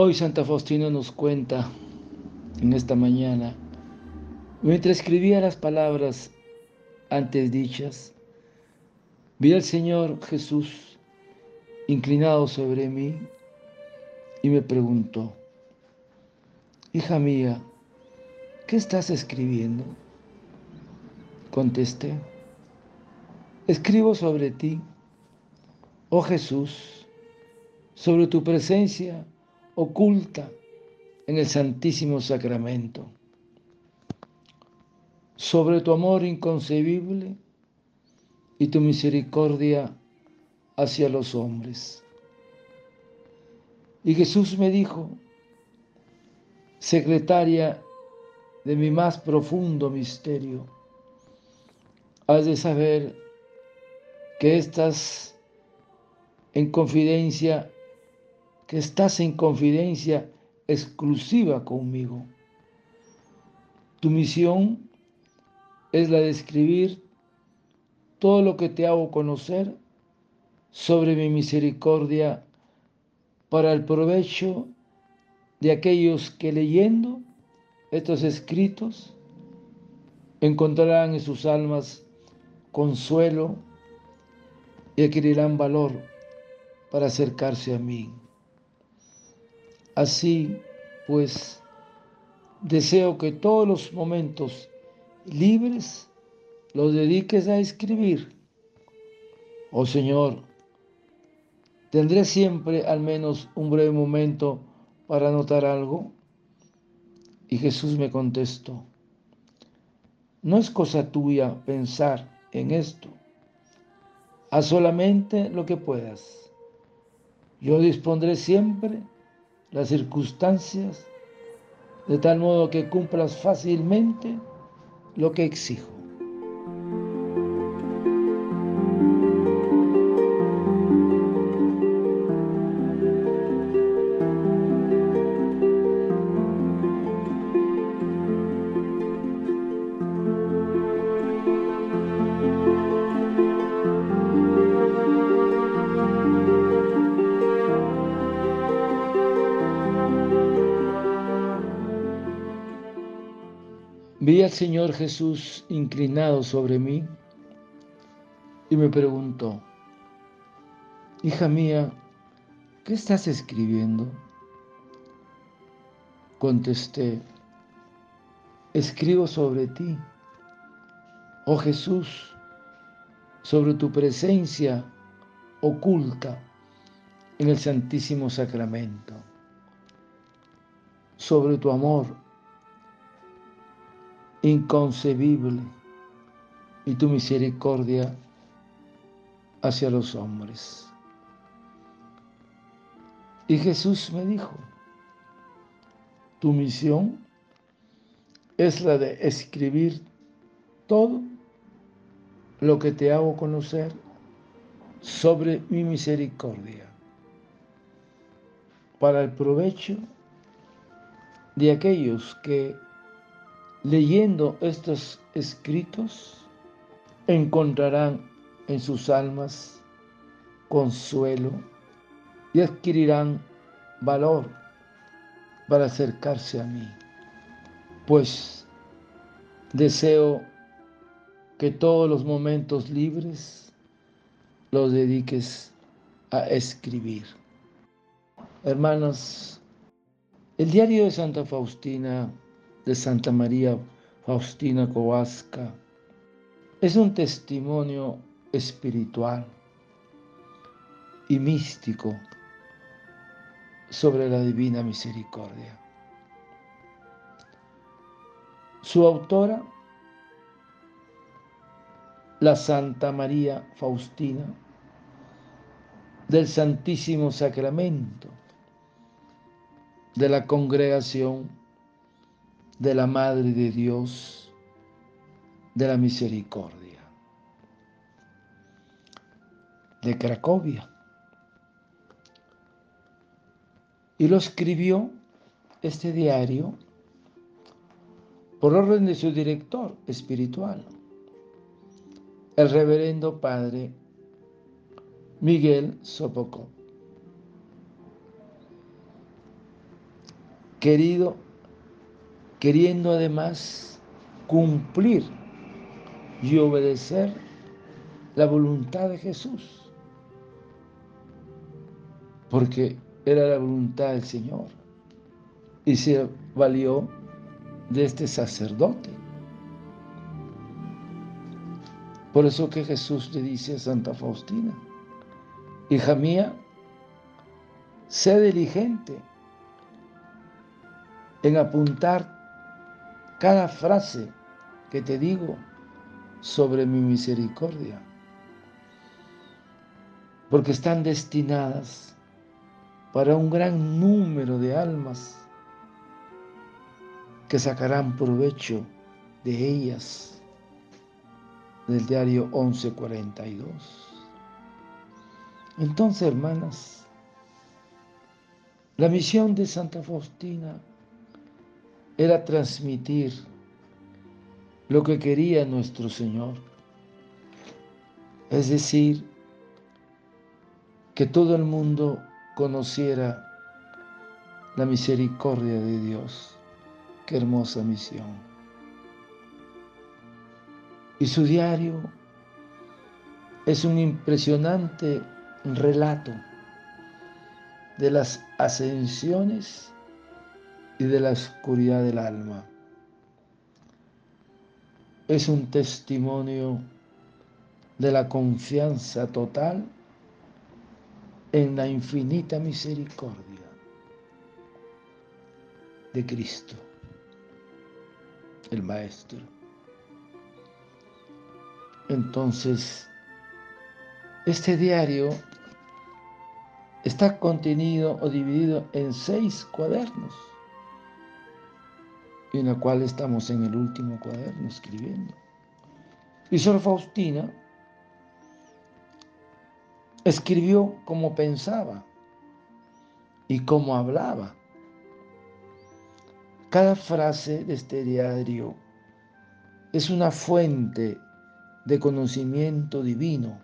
Hoy Santa Faustina nos cuenta en esta mañana, mientras escribía las palabras antes dichas, vi al Señor Jesús inclinado sobre mí y me preguntó, hija mía, ¿qué estás escribiendo? Contesté, escribo sobre ti, oh Jesús, sobre tu presencia oculta en el Santísimo Sacramento, sobre tu amor inconcebible y tu misericordia hacia los hombres. Y Jesús me dijo, secretaria de mi más profundo misterio, has de saber que estás en confidencia que estás en confidencia exclusiva conmigo. Tu misión es la de escribir todo lo que te hago conocer sobre mi misericordia para el provecho de aquellos que leyendo estos escritos encontrarán en sus almas consuelo y adquirirán valor para acercarse a mí. Así pues, deseo que todos los momentos libres los dediques a escribir. Oh Señor, ¿tendré siempre al menos un breve momento para anotar algo? Y Jesús me contestó, no es cosa tuya pensar en esto, haz solamente lo que puedas. Yo dispondré siempre las circunstancias de tal modo que cumplas fácilmente lo que exijo. Vi al Señor Jesús inclinado sobre mí y me preguntó, hija mía, ¿qué estás escribiendo? Contesté, escribo sobre ti, oh Jesús, sobre tu presencia oculta en el Santísimo Sacramento, sobre tu amor inconcebible y tu misericordia hacia los hombres. Y Jesús me dijo, tu misión es la de escribir todo lo que te hago conocer sobre mi misericordia, para el provecho de aquellos que Leyendo estos escritos, encontrarán en sus almas consuelo y adquirirán valor para acercarse a mí, pues deseo que todos los momentos libres los dediques a escribir. Hermanos, el diario de Santa Faustina de Santa María Faustina Kowalska es un testimonio espiritual y místico sobre la divina misericordia. Su autora, la Santa María Faustina del Santísimo Sacramento de la Congregación de la Madre de Dios, de la Misericordia, de Cracovia. Y lo escribió este diario por orden de su director espiritual, el reverendo padre Miguel Sopocó. querido, queriendo además cumplir y obedecer la voluntad de Jesús, porque era la voluntad del Señor y se valió de este sacerdote. Por eso que Jesús le dice a Santa Faustina, hija mía, sé diligente en apuntar cada frase que te digo sobre mi misericordia, porque están destinadas para un gran número de almas que sacarán provecho de ellas del diario 1142. Entonces, hermanas, la misión de Santa Faustina era transmitir lo que quería nuestro Señor, es decir, que todo el mundo conociera la misericordia de Dios. Qué hermosa misión. Y su diario es un impresionante relato de las ascensiones y de la oscuridad del alma. Es un testimonio de la confianza total en la infinita misericordia de Cristo, el Maestro. Entonces, este diario está contenido o dividido en seis cuadernos en la cual estamos en el último cuaderno escribiendo. Y Sor Faustina escribió como pensaba y como hablaba. Cada frase de este diario es una fuente de conocimiento divino.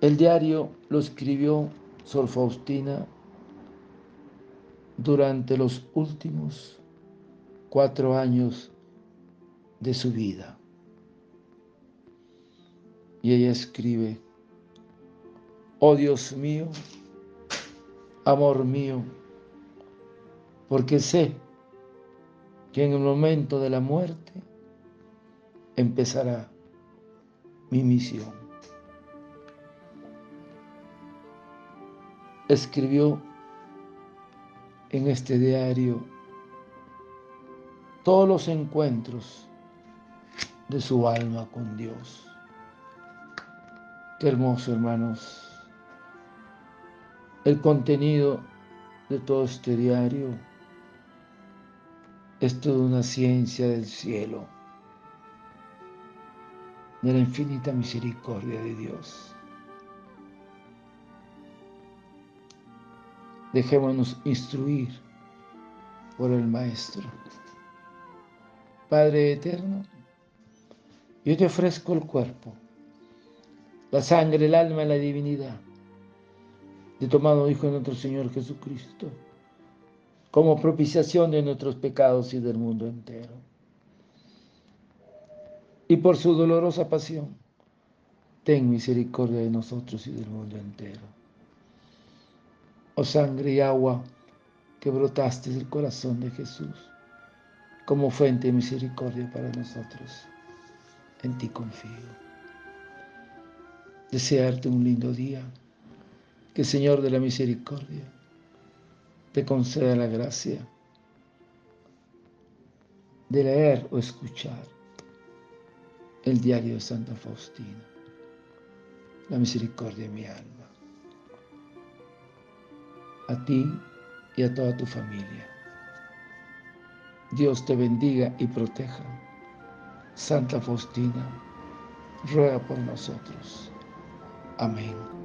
El diario lo escribió Sor Faustina durante los últimos cuatro años de su vida. Y ella escribe, oh Dios mío, amor mío, porque sé que en el momento de la muerte empezará mi misión. Escribió en este diario todos los encuentros de su alma con Dios. Qué hermoso, hermanos. El contenido de todo este diario es toda una ciencia del cielo, de la infinita misericordia de Dios. Dejémonos instruir por el Maestro. Padre eterno, yo te ofrezco el cuerpo, la sangre, el alma y la divinidad de tomado Hijo de nuestro Señor Jesucristo, como propiciación de nuestros pecados y del mundo entero. Y por su dolorosa pasión, ten misericordia de nosotros y del mundo entero oh sangre y agua que brotaste del corazón de Jesús, como fuente de misericordia para nosotros. En ti confío. Desearte un lindo día, que el Señor de la misericordia te conceda la gracia de leer o escuchar el diario de Santa Faustina, la misericordia de mi alma a ti y a toda tu familia. Dios te bendiga y proteja. Santa Faustina, ruega por nosotros. Amén.